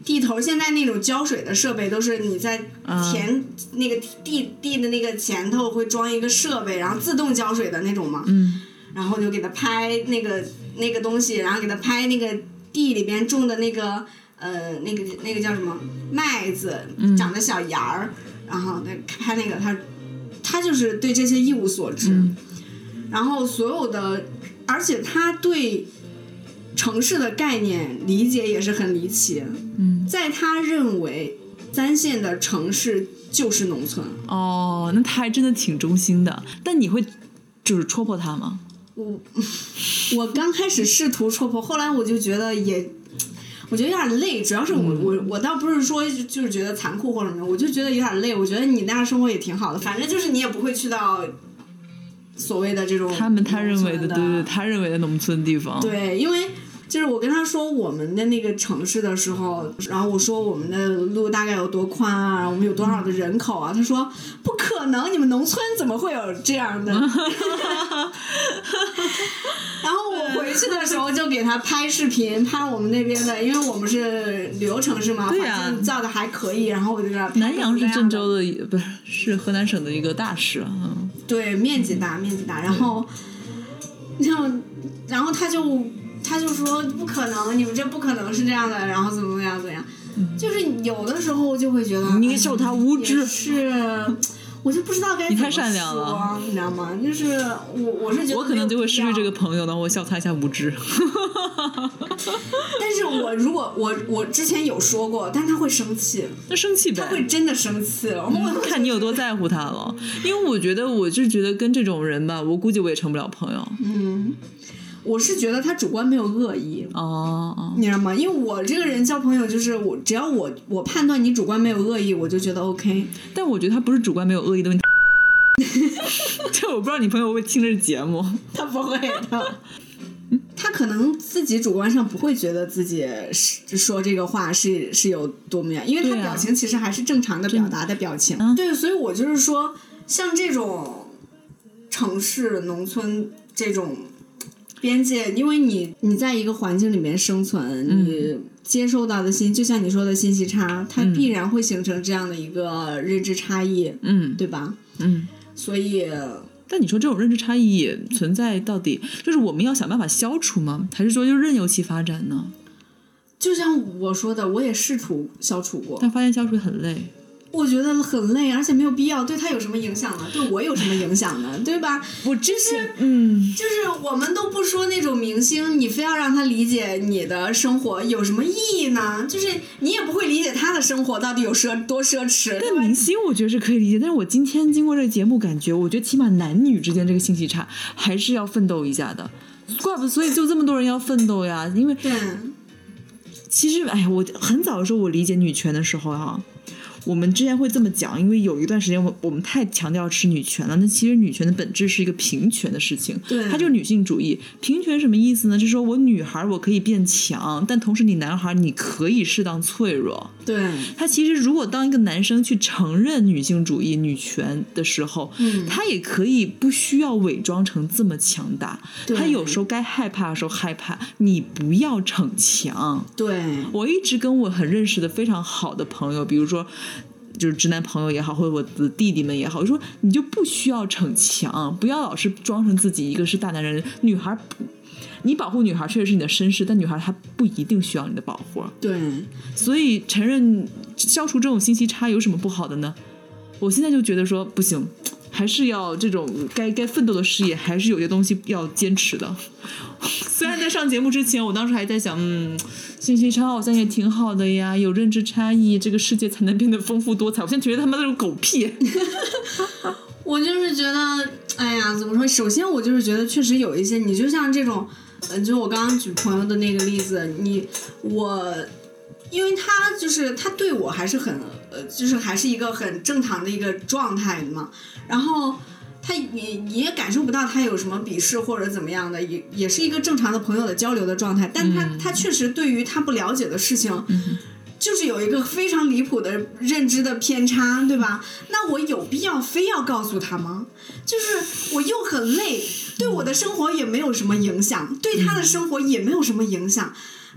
地头现在那种浇水的设备都是你在啊田、那个地地的那个前头会装一个设备，然后自动浇水的那种嘛。嗯。然后就给他拍那个那个东西，然后给他拍那个地里边种的那个呃那个那个叫什么麦子长的小芽儿，然后那拍那个他他就是对这些一无所知，嗯。然后所有的，而且他对城市的概念理解也是很离奇。嗯，在他认为三线的城市就是农村。哦，那他还真的挺忠心的。但你会就是戳破他吗？我我刚开始试图戳破，后来我就觉得也。我觉得有点累，主要是我我我倒不是说就是觉得残酷或者什么，我就觉得有点累。我觉得你那样生活也挺好的，反正就是你也不会去到所谓的这种他们他认为的对对，他认为的农村地方。对，因为就是我跟他说我们的那个城市的时候，然后我说我们的路大概有多宽啊，我们有多少的人口啊？他说不可能，你们农村怎么会有这样的？然后我回去的时候就给他拍视频，拍我们那边的，因为我们是旅游城市嘛，环境造的还可以，然后我就给他拍南阳是郑州的一，不是是河南省的一个大市，嗯，对，面积大，面积大。然后，你像，然后他就他就说不可能，你们这不可能是这样的，然后怎么怎么样怎么样，就是有的时候就会觉得，哎你笑他无知也是。我就不知道该你太怎么善良了说，你知道吗？就是我，我是觉得我可能就会失去这个朋友，然后我笑他一下无知。但是我如果我我之前有说过，但是他会生气，那生气呗他会。真的生气。我嗯看你有多在乎他了，因为我觉得，我就觉得跟这种人吧，我估计我也成不了朋友。嗯，我是觉得他主观没有恶意，哦哦，你知道吗？因为我这个人交朋友就是我，只要我我判断你主观没有恶意，我就觉得 OK。但我觉得他不是主观没有恶意的问题。这我不知道你朋友会不会听这节目。他不会的，他可能自己主观上不会觉得自己是说这个话是是有多么样，因为他表情其实还是正常的表达的表情。嗯对，所以我就是说，像这种城市、农村这种边界，因为你你在一个环境里面生存，你接受到的信，就像你说的信息差，它必然会形成这样的一个认知差异，嗯对吧？嗯。所以，但你说这种认知差异存在，到底就是我们要想办法消除吗？还是说就任由其发展呢？就像我说的，我也试图消除过，但发现消除很累。我觉得很累，而且没有必要。对他有什么影响呢？对我有什么影响呢？对吧？我就是，嗯，就是我们都不说那种明星，你非要让他理解你的生活有什么意义呢？就是你也不会理解他的生活到底有奢多奢侈。但明星我觉得是可以理解，但是我今天经过这个节目，感觉我觉得起码男女之间这个信息差还是要奋斗一下的。怪不，所以就这么多人要奋斗呀。因为对，其实，哎呀，我很早的时候我理解女权的时候哈、我们之前会这么讲，因为有一段时间我我们太强调吃女权了。那其实女权的本质是一个平权的事情，对它就是女性主义。平权什么意思呢？就是说我女孩我可以变强，但同时你男孩你可以适当脆弱。对，他其实如果当一个男生去承认女性主义、女权的时候，嗯他也可以不需要伪装成这么强大。对他有时候该害怕的时候害怕，你不要逞强。对，我一直跟我很认识的非常好的朋友，比如说。就是直男朋友也好，或者我的弟弟们也好，我说你就不需要逞强，不要老是装成自己一个是大男人。女孩不，你保护女孩确实是你的绅士，但女孩她不一定需要你的保护。对，所以承认消除这种信息差有什么不好的呢？我现在就觉得说不行，还是要这种该该奋斗的事业，还是有些东西要坚持的。虽然在上节目之前，我当时还在想，嗯，信息差好像也挺好的呀，有认知差异，这个世界才能变得丰富多彩。我现在觉得他妈那种狗屁。我就是觉得，哎呀，怎么说？首先，我就是觉得确实有一些，你就像这种，呃，就我刚刚举朋友的那个例子，你我，因为他就是他对我还是很，呃，就是还是一个很正常的一个状态嘛，然后。他你你也感受不到他有什么鄙视或者怎么样的，也也是一个正常的朋友的交流的状态。但他、他确实对于他不了解的事情，就是有一个非常离谱的认知的偏差，对吧？那我有必要非要告诉他吗？就是我又很累，对我的生活也没有什么影响，对他的生活也没有什么影响，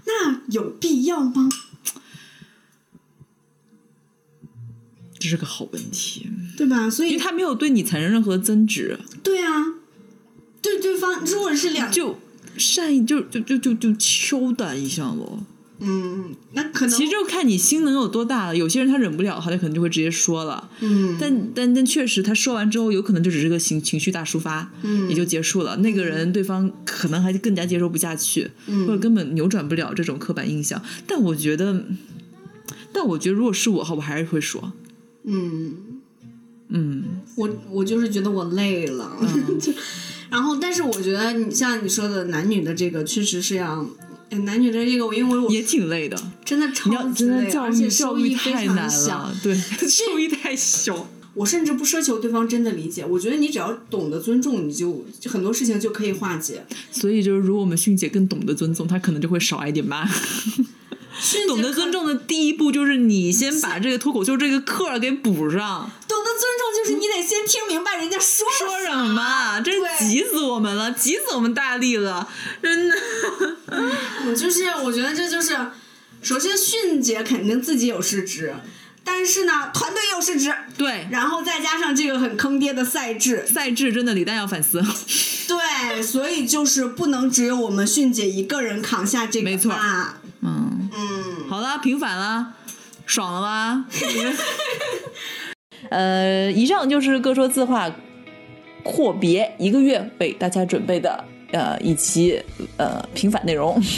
那有必要吗？这是个好问题，对吧？所以因为他没有对你产生任何增值，对啊，对对方如果是两就善意就就就就就敲打一下咯。嗯，那可能其实就看你心能有多大了。有些人他忍不了，他就可能就会直接说了。嗯，但但但确实，他说完之后，有可能就只是个情情绪大抒发，嗯也就结束了。那个人对方可能还更加接受不下去，嗯或者根本扭转不了这种刻板印象。但我觉得，但我觉得如果是我的话，我还是会说，嗯，嗯，我我就是觉得我累了，就然后但是我觉得你像你说的男女的这个确实是要。哎男女的这个，因为我也挺累的。真的超级累，真的教而且育教育收益非太难常小了，。对，收益太小。我甚至不奢求对方真的理解，我觉得你只要懂得尊重，你就就很多事情就可以化解。所以就是，如果我们迅姐更懂得尊重，她可能就会少挨点骂。懂得尊重的第一步就是你先把这个脱口秀这个课给补上。懂得尊重就是你得先听明白人家说说什么？真是急死我们了，急死我们大力了，真的。我就是我觉得这就是，首先迅姐肯定自己有失职，但是呢团队也有失职，对，然后再加上这个很坑爹的赛制，赛制真的李诞要反思。对，所以就是不能只有我们迅姐一个人扛下这个没错骂嗯，嗯，好了，平反了，爽了吧？呃，以上就是各说自话阔别一个月为大家准备的呃一期呃平反内容。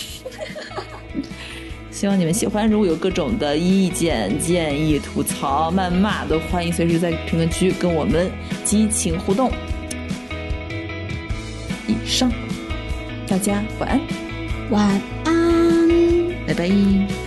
希望你们喜欢，如果有各种的意见、建议、吐槽、谩骂，都欢迎随时在评论区跟我们激情互动。以上，大家晚安，晚安。拜拜。